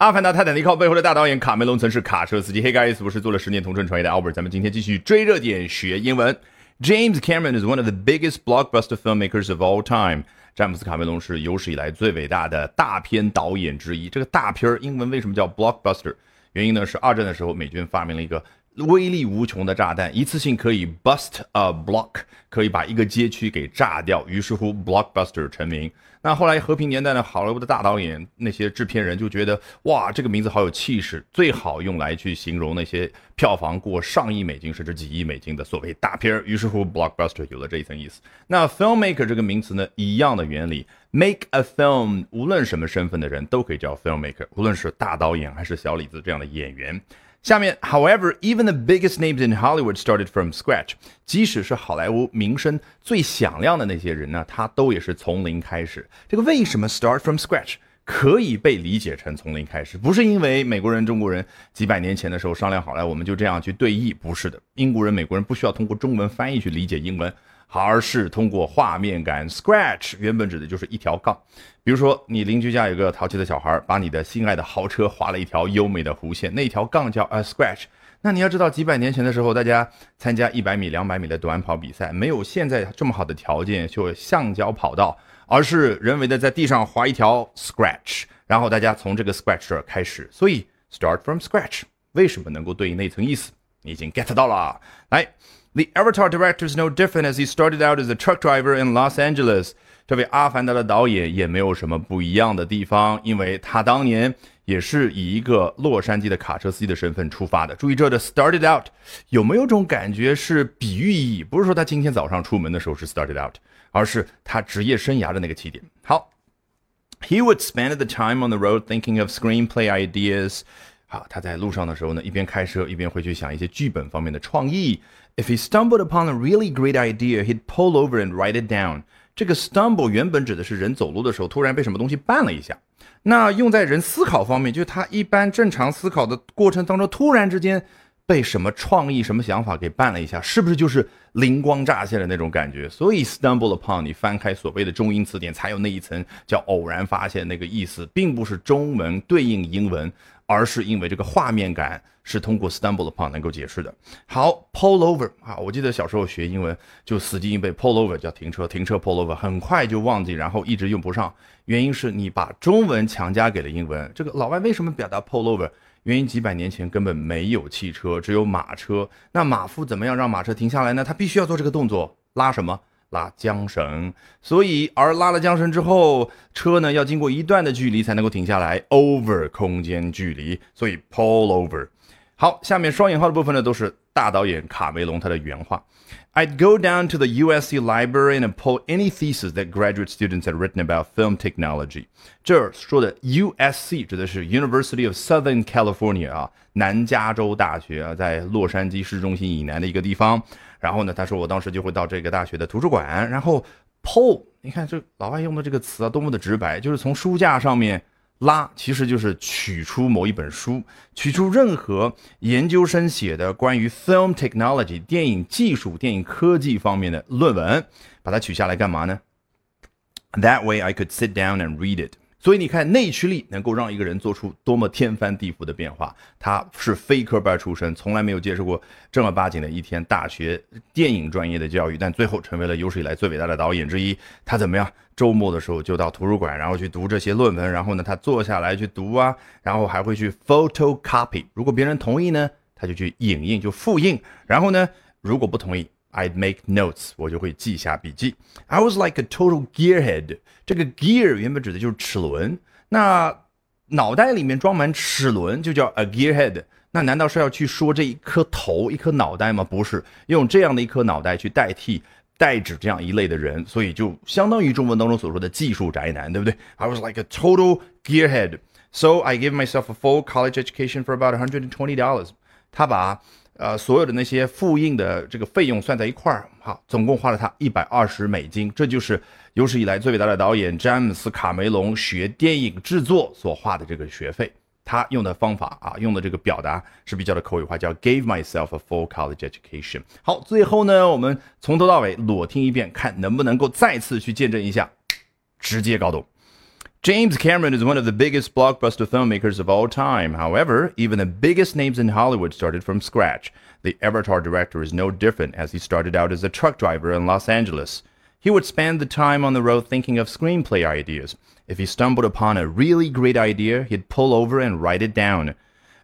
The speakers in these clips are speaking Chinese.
阿凡达泰坦尼克号背后的大导演卡梅隆曾是卡车司机。Hey guys，我是做了十年同城创业的 Albert，咱们今天继续追热点学英文。James Cameron is one of the biggest blockbuster filmmakers of all time。詹姆斯卡梅隆是有史以来最伟大的大片导演之一。这个大片儿英文为什么叫 blockbuster？原因呢是二战的时候美军发明了一个。威力无穷的炸弹，一次性可以 bust a block，可以把一个街区给炸掉。于是乎，blockbuster 成名。那后来和平年代呢，好莱坞的大导演那些制片人就觉得，哇，这个名字好有气势，最好用来去形容那些票房过上亿美金甚至几亿美金的所谓大片儿。于是乎，blockbuster 有了这一层意思。那 filmmaker 这个名词呢，一样的原理，make a film，无论什么身份的人都可以叫 filmmaker，无论是大导演还是小李子这样的演员。下面，However, even the biggest names in Hollywood started from scratch。即使是好莱坞名声最响亮的那些人呢，他都也是从零开始。这个为什么 start from scratch 可以被理解成从零开始？不是因为美国人、中国人几百年前的时候商量好了，我们就这样去对译，不是的。英国人、美国人不需要通过中文翻译去理解英文。而是通过画面感，scratch 原本指的就是一条杠。比如说，你邻居家有个淘气的小孩，把你的心爱的豪车划了一条优美的弧线，那条杠叫 a scratch。那你要知道，几百年前的时候，大家参加一百米、两百米的短跑比赛，没有现在这么好的条件，就橡胶跑道，而是人为的在地上划一条 scratch，然后大家从这个 scratch 这儿开始。所以 start from scratch 为什么能够对应那层意思？你已经 get 到了。来。The Avatar director is no different as he started out as a truck driver in Los Angeles。这位《阿凡达》的导演也没有什么不一样的地方，因为他当年也是以一个洛杉矶的卡车司机的身份出发的。注意这的 started out 有没有种感觉是比喻意义？不是说他今天早上出门的时候是 started out，而是他职业生涯的那个起点。好，He would spend the time on the road thinking of screenplay ideas。好，他在路上的时候呢，一边开车一边会去想一些剧本方面的创意。If he stumbled upon a really great idea, he'd pull over and write it down. 这个 stumble 原本指的是人走路的时候突然被什么东西绊了一下。那用在人思考方面，就是他一般正常思考的过程当中，突然之间被什么创意、什么想法给绊了一下，是不是就是灵光乍现的那种感觉？所以 stumble upon 你翻开所谓的中英词典，才有那一层叫偶然发现那个意思，并不是中文对应英文。而是因为这个画面感是通过 stumble upon 能够解释的。好，pull over 啊，我记得小时候学英文就死记硬背 pull over 叫停车，停车 pull over 很快就忘记，然后一直用不上。原因是你把中文强加给了英文。这个老外为什么表达 pull over？原因几百年前根本没有汽车，只有马车。那马夫怎么样让马车停下来呢？他必须要做这个动作，拉什么？拉缰绳，所以而拉了缰绳之后，车呢要经过一段的距离才能够停下来，over 空间距离，所以 pull over。好，下面双引号的部分呢都是大导演卡梅隆他的原话。I'd go down to the USC library and pull any thesis that graduate students had written about film technology。这儿说的 USC 指的是 University of Southern California 啊，南加州大学啊，在洛杉矶市中心以南的一个地方。然后呢，他说我当时就会到这个大学的图书馆，然后 pull，你看这老外用的这个词啊，多么的直白，就是从书架上面拉，其实就是取出某一本书，取出任何研究生写的关于 film technology 电影技术、电影科技方面的论文，把它取下来干嘛呢？That way I could sit down and read it. 所以你看，内驱力能够让一个人做出多么天翻地覆的变化。他是非科班出身，从来没有接受过正儿八经的一天大学电影专业的教育，但最后成为了有史以来最伟大的导演之一。他怎么样？周末的时候就到图书馆，然后去读这些论文，然后呢，他坐下来去读啊，然后还会去 photocopy。如果别人同意呢，他就去影印，就复印。然后呢，如果不同意。I'd make notes，我就会记下笔记。I was like a total gearhead。这个 gear 原本指的就是齿轮，那脑袋里面装满齿轮就叫 a gearhead。那难道是要去说这一颗头、一颗脑袋吗？不是，用这样的一颗脑袋去代替代指这样一类的人，所以就相当于中文当中所说的技术宅男，对不对？I was like a total gearhead。So I gave myself a full college education for about hundred and twenty dollars。他把 呃，所有的那些复印的这个费用算在一块儿，好，总共花了他一百二十美金。这就是有史以来最伟大的导演詹姆斯·卡梅隆学电影制作所花的这个学费。他用的方法啊，用的这个表达是比较的口语化，叫 “gave myself a full college education”。好，最后呢，我们从头到尾裸听一遍，看能不能够再次去见证一下，直接搞懂。James Cameron is one of the biggest blockbuster filmmakers of all time. However, even the biggest names in Hollywood started from scratch. The Avatar director is no different as he started out as a truck driver in Los Angeles. He would spend the time on the road thinking of screenplay ideas. If he stumbled upon a really great idea, he'd pull over and write it down.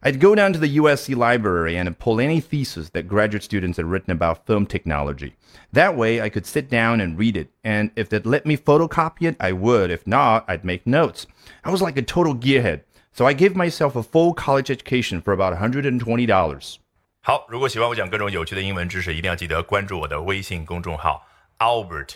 I'd go down to the USC library and pull any thesis that graduate students had written about film technology. That way, I could sit down and read it, and if they'd let me photocopy it, I would. If not, I'd make notes. I was like a total gearhead, so I gave myself a full college education for about $120. 好，如果喜欢我讲各种有趣的英文知识，一定要记得关注我的微信公众号 Albert。